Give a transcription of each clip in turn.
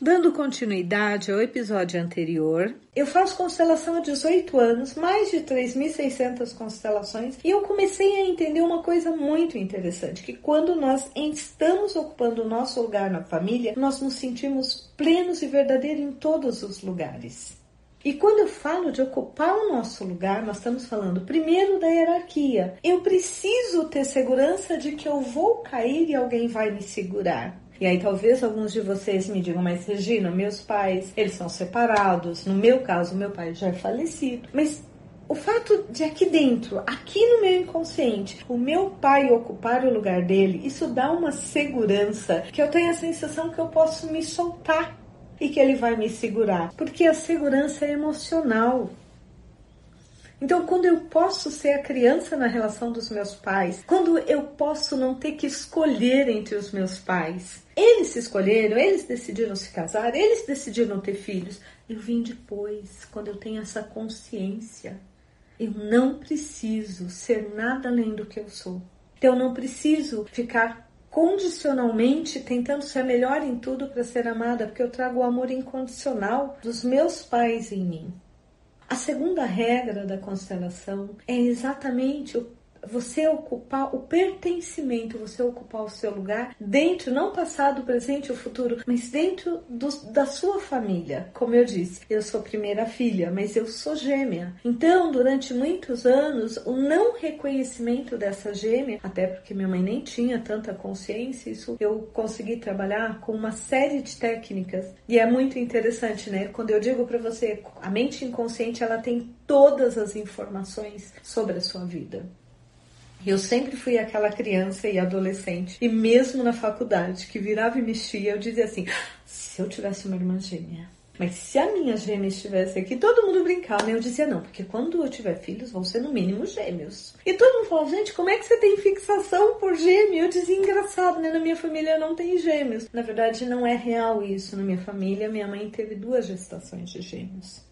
Dando continuidade ao episódio anterior, eu faço constelação há 18 anos, mais de 3.600 constelações, e eu comecei a entender uma coisa muito interessante, que quando nós estamos ocupando o nosso lugar na família, nós nos sentimos plenos e verdadeiros em todos os lugares. E quando eu falo de ocupar o nosso lugar, nós estamos falando primeiro da hierarquia. Eu preciso ter segurança de que eu vou cair e alguém vai me segurar. E aí talvez alguns de vocês me digam, mas Regina, meus pais, eles são separados. No meu caso, meu pai já é falecido. Mas o fato de aqui dentro, aqui no meu inconsciente, o meu pai ocupar o lugar dele, isso dá uma segurança que eu tenho a sensação que eu posso me soltar e que ele vai me segurar, porque a segurança é emocional. Então, quando eu posso ser a criança na relação dos meus pais, quando eu posso não ter que escolher entre os meus pais, eles se escolheram, eles decidiram se casar, eles decidiram ter filhos. Eu vim depois, quando eu tenho essa consciência. Eu não preciso ser nada além do que eu sou. Então, eu não preciso ficar condicionalmente tentando ser melhor em tudo para ser amada, porque eu trago o amor incondicional dos meus pais em mim. A segunda regra da constelação é exatamente o você ocupar o pertencimento, você ocupar o seu lugar dentro, não passado, presente ou futuro, mas dentro do, da sua família. Como eu disse, eu sou primeira filha, mas eu sou gêmea. Então, durante muitos anos, o não reconhecimento dessa gêmea, até porque minha mãe nem tinha tanta consciência, isso eu consegui trabalhar com uma série de técnicas. E é muito interessante, né? Quando eu digo para você, a mente inconsciente, ela tem todas as informações sobre a sua vida. Eu sempre fui aquela criança e adolescente, e mesmo na faculdade, que virava e mexia, eu dizia assim: se eu tivesse uma irmã gêmea. Mas se a minha gêmea estivesse aqui, todo mundo brincava, né? Eu dizia não, porque quando eu tiver filhos, vão ser no mínimo gêmeos. E todo mundo falava, gente, como é que você tem fixação por gêmeo? Eu dizia, engraçado, né? Na minha família não tem gêmeos. Na verdade, não é real isso. Na minha família, minha mãe teve duas gestações de gêmeos.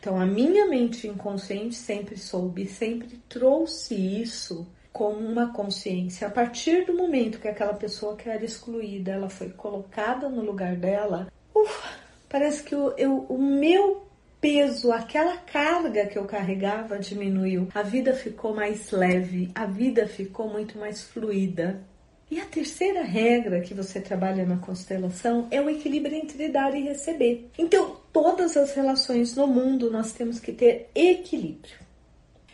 Então, a minha mente inconsciente sempre soube, sempre trouxe isso com uma consciência. A partir do momento que aquela pessoa que era excluída, ela foi colocada no lugar dela, uf, parece que o, eu, o meu peso, aquela carga que eu carregava diminuiu. A vida ficou mais leve, a vida ficou muito mais fluida. E a terceira regra que você trabalha na constelação é o equilíbrio entre dar e receber. Então, todas as relações no mundo nós temos que ter equilíbrio.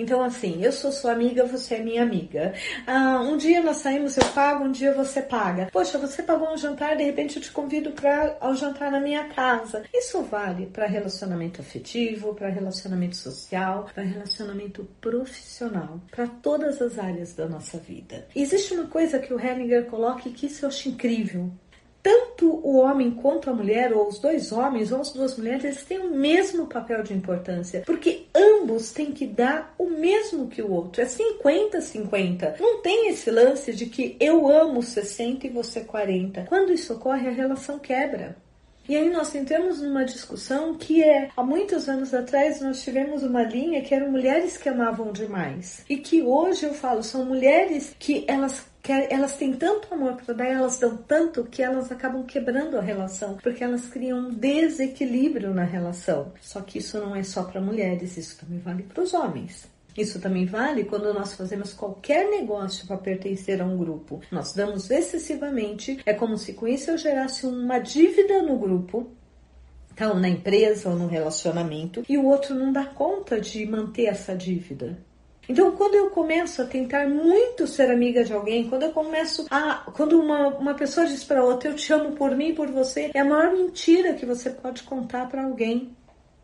Então, assim, eu sou sua amiga, você é minha amiga. Ah, um dia nós saímos, eu pago, um dia você paga. Poxa, você pagou um jantar, de repente eu te convido para ao jantar na minha casa. Isso vale para relacionamento afetivo, para relacionamento social, para relacionamento profissional, para todas as áreas da nossa vida. existe uma coisa que o Hellinger coloca e que isso eu acho incrível tanto o homem quanto a mulher, ou os dois homens ou as duas mulheres, eles têm o mesmo papel de importância, porque ambos têm que dar o mesmo que o outro. É 50-50. Não tem esse lance de que eu amo 60 e você 40. Quando isso ocorre, a relação quebra. E aí nós entramos numa discussão que é, há muitos anos atrás nós tivemos uma linha que eram mulheres que amavam demais. E que hoje eu falo, são mulheres que elas elas têm tanto amor para dar, elas dão tanto que elas acabam quebrando a relação, porque elas criam um desequilíbrio na relação. Só que isso não é só para mulheres, isso também vale para os homens. Isso também vale quando nós fazemos qualquer negócio para pertencer a um grupo. Nós damos excessivamente, é como se com isso eu gerasse uma dívida no grupo então, na empresa ou no relacionamento, e o outro não dá conta de manter essa dívida. Então, quando eu começo a tentar muito ser amiga de alguém, quando eu começo a. Quando uma, uma pessoa diz para outra, eu te amo por mim e por você, é a maior mentira que você pode contar para alguém.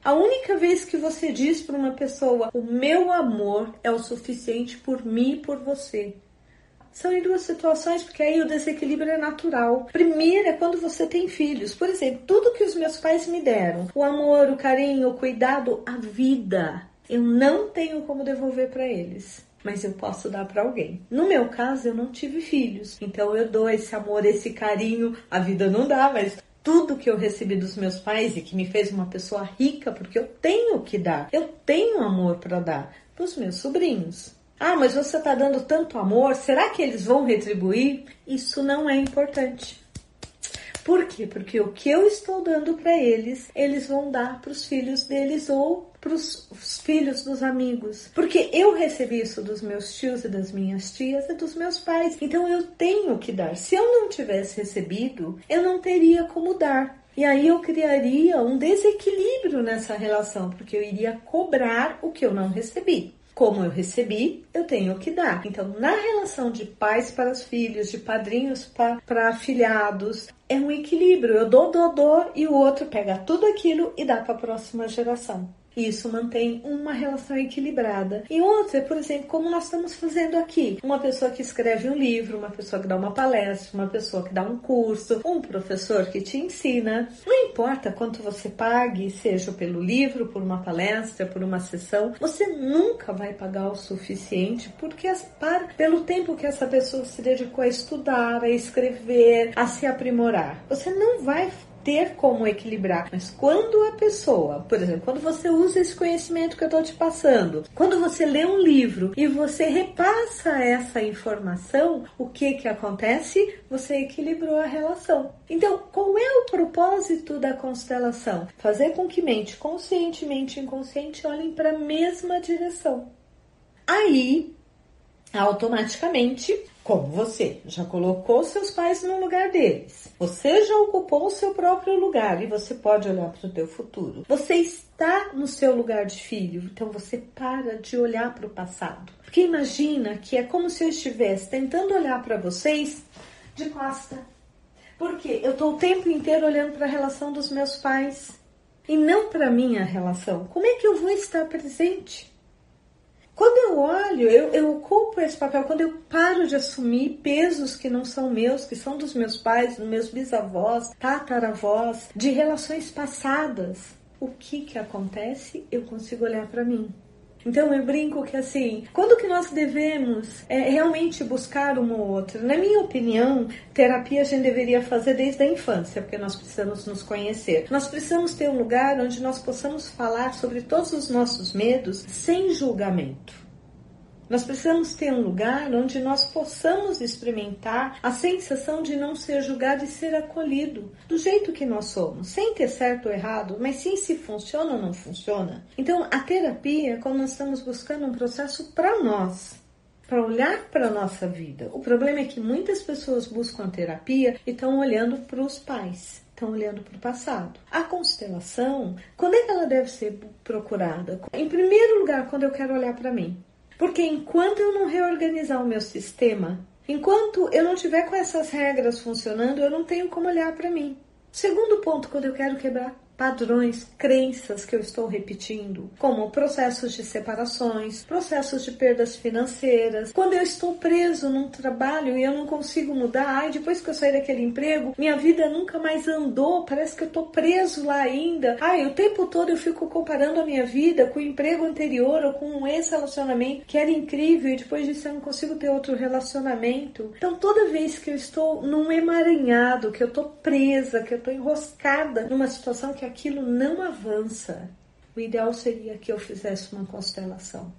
A única vez que você diz para uma pessoa, o meu amor é o suficiente por mim e por você. São em duas situações, porque aí o desequilíbrio é natural. Primeiro é quando você tem filhos. Por exemplo, tudo que os meus pais me deram, o amor, o carinho, o cuidado, a vida eu não tenho como devolver para eles. mas eu posso dar para alguém. No meu caso, eu não tive filhos, então eu dou esse amor, esse carinho. A vida não dá, mas tudo que eu recebi dos meus pais e que me fez uma pessoa rica, porque eu tenho que dar, eu tenho amor para dar para os meus sobrinhos. Ah, mas você está dando tanto amor, será que eles vão retribuir? Isso não é importante. Por quê? Porque o que eu estou dando para eles, eles vão dar para os filhos deles ou para os filhos dos amigos. Porque eu recebi isso dos meus tios e das minhas tias e dos meus pais. Então eu tenho que dar. Se eu não tivesse recebido, eu não teria como dar. E aí eu criaria um desequilíbrio nessa relação, porque eu iria cobrar o que eu não recebi. Como eu recebi, eu tenho que dar. Então, na relação de pais para os filhos, de padrinhos para, afilhados, é um equilíbrio. Eu dou, dou, dou e o outro pega tudo aquilo e dá para a próxima geração. Isso mantém uma relação equilibrada. E outra, por exemplo, como nós estamos fazendo aqui. Uma pessoa que escreve um livro, uma pessoa que dá uma palestra, uma pessoa que dá um curso, um professor que te ensina. Não importa quanto você pague, seja pelo livro, por uma palestra, por uma sessão, você nunca vai pagar o suficiente porque para, pelo tempo que essa pessoa se dedicou a estudar, a escrever, a se aprimorar. Você não vai ter como equilibrar. Mas quando a pessoa, por exemplo, quando você usa esse conhecimento que eu estou te passando, quando você lê um livro e você repassa essa informação, o que que acontece? Você equilibrou a relação. Então, qual é o propósito da constelação? Fazer com que mente conscientemente e inconsciente olhem para a mesma direção. Aí, automaticamente como você já colocou seus pais no lugar deles, você já ocupou o seu próprio lugar e você pode olhar para o teu futuro. Você está no seu lugar de filho, então você para de olhar para o passado. Porque imagina que é como se eu estivesse tentando olhar para vocês de costa. Porque eu estou o tempo inteiro olhando para a relação dos meus pais e não para a minha relação. Como é que eu vou estar presente? Quando eu olho, eu, eu ocupo esse papel, quando eu paro de assumir pesos que não são meus, que são dos meus pais, dos meus bisavós, tataravós, de relações passadas, o que que acontece? Eu consigo olhar para mim. Então eu brinco que assim, quando que nós devemos é, realmente buscar um ou outro? Na minha opinião, terapia a gente deveria fazer desde a infância, porque nós precisamos nos conhecer. Nós precisamos ter um lugar onde nós possamos falar sobre todos os nossos medos sem julgamento. Nós precisamos ter um lugar onde nós possamos experimentar a sensação de não ser julgado e ser acolhido do jeito que nós somos, sem ter certo ou errado, mas sim se funciona ou não funciona. Então, a terapia é quando nós estamos buscando um processo para nós, para olhar para a nossa vida. O problema é que muitas pessoas buscam a terapia e estão olhando para os pais estão olhando para o passado. A constelação, quando é que ela deve ser procurada? Em primeiro lugar, quando eu quero olhar para mim. Porque enquanto eu não reorganizar o meu sistema, enquanto eu não tiver com essas regras funcionando, eu não tenho como olhar para mim. Segundo ponto, quando eu quero quebrar padrões, crenças que eu estou repetindo, como processos de separações, processos de perdas financeiras. Quando eu estou preso num trabalho e eu não consigo mudar, ai, depois que eu saí daquele emprego, minha vida nunca mais andou, parece que eu estou preso lá ainda. Ai, o tempo todo eu fico comparando a minha vida com o emprego anterior ou com esse relacionamento que era incrível e depois disso eu não consigo ter outro relacionamento. Então, toda vez que eu estou num emaranhado, que eu estou presa, que eu estou enroscada numa situação que aquilo não avança, o ideal seria que eu fizesse uma constelação.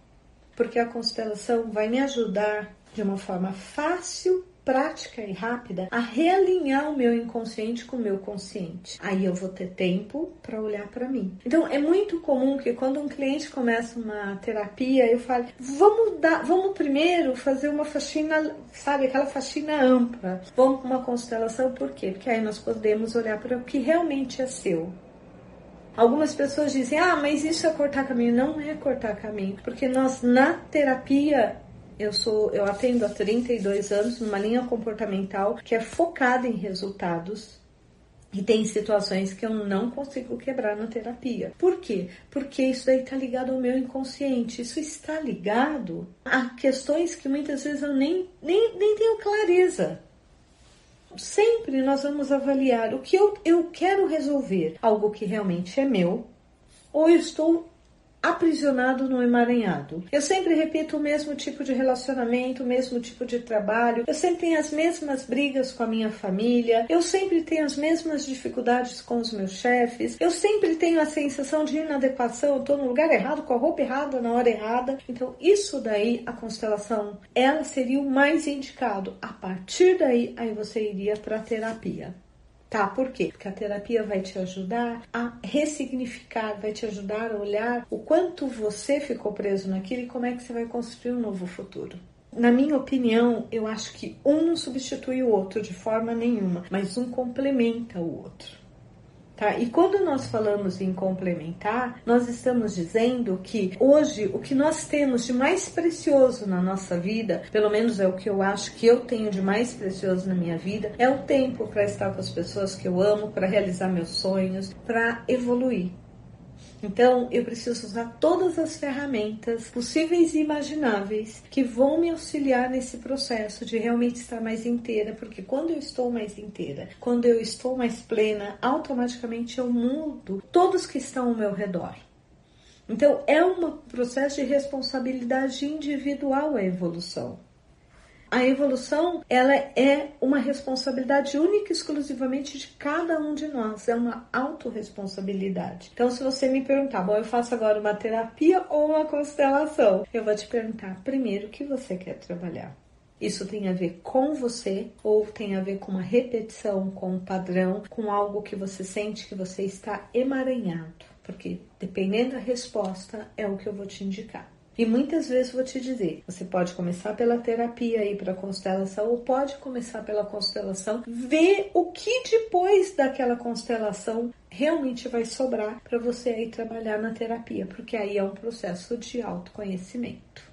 Porque a constelação vai me ajudar de uma forma fácil, prática e rápida a realinhar o meu inconsciente com o meu consciente. Aí eu vou ter tempo para olhar para mim. Então é muito comum que quando um cliente começa uma terapia, eu falo: "Vamos dar, vamos primeiro fazer uma faxina, sabe, aquela faxina ampla. Vamos para uma constelação por quê? Porque aí nós podemos olhar para o que realmente é seu. Algumas pessoas dizem: "Ah, mas isso é cortar caminho". Não é cortar caminho, porque nós na terapia eu sou, eu atendo há 32 anos numa linha comportamental que é focada em resultados. E tem situações que eu não consigo quebrar na terapia. Por quê? Porque isso daí está ligado ao meu inconsciente. Isso está ligado a questões que muitas vezes eu nem, nem, nem tenho clareza sempre nós vamos avaliar o que eu, eu quero resolver, algo que realmente é meu, ou eu estou aprisionado no emaranhado. Eu sempre repito o mesmo tipo de relacionamento, o mesmo tipo de trabalho, eu sempre tenho as mesmas brigas com a minha família, eu sempre tenho as mesmas dificuldades com os meus chefes, eu sempre tenho a sensação de inadequação, eu estou no lugar errado, com a roupa errada, na hora errada. Então, isso daí, a constelação, ela seria o mais indicado. A partir daí, aí você iria para terapia. Tá? Por quê? Porque a terapia vai te ajudar a ressignificar, vai te ajudar a olhar o quanto você ficou preso naquilo e como é que você vai construir um novo futuro. Na minha opinião, eu acho que um não substitui o outro de forma nenhuma, mas um complementa o outro. Tá? E quando nós falamos em complementar, nós estamos dizendo que hoje o que nós temos de mais precioso na nossa vida, pelo menos é o que eu acho que eu tenho de mais precioso na minha vida, é o tempo para estar com as pessoas que eu amo, para realizar meus sonhos, para evoluir. Então, eu preciso usar todas as ferramentas possíveis e imagináveis que vão me auxiliar nesse processo de realmente estar mais inteira, porque quando eu estou mais inteira, quando eu estou mais plena, automaticamente eu mudo todos que estão ao meu redor. Então, é um processo de responsabilidade individual a evolução. A evolução, ela é uma responsabilidade única e exclusivamente de cada um de nós, é uma autorresponsabilidade. Então, se você me perguntar, bom, eu faço agora uma terapia ou uma constelação? Eu vou te perguntar primeiro o que você quer trabalhar. Isso tem a ver com você ou tem a ver com uma repetição, com um padrão, com algo que você sente que você está emaranhado? Porque dependendo da resposta, é o que eu vou te indicar. E muitas vezes vou te dizer, você pode começar pela terapia e para constelação ou pode começar pela constelação, ver o que depois daquela constelação realmente vai sobrar para você aí trabalhar na terapia, porque aí é um processo de autoconhecimento.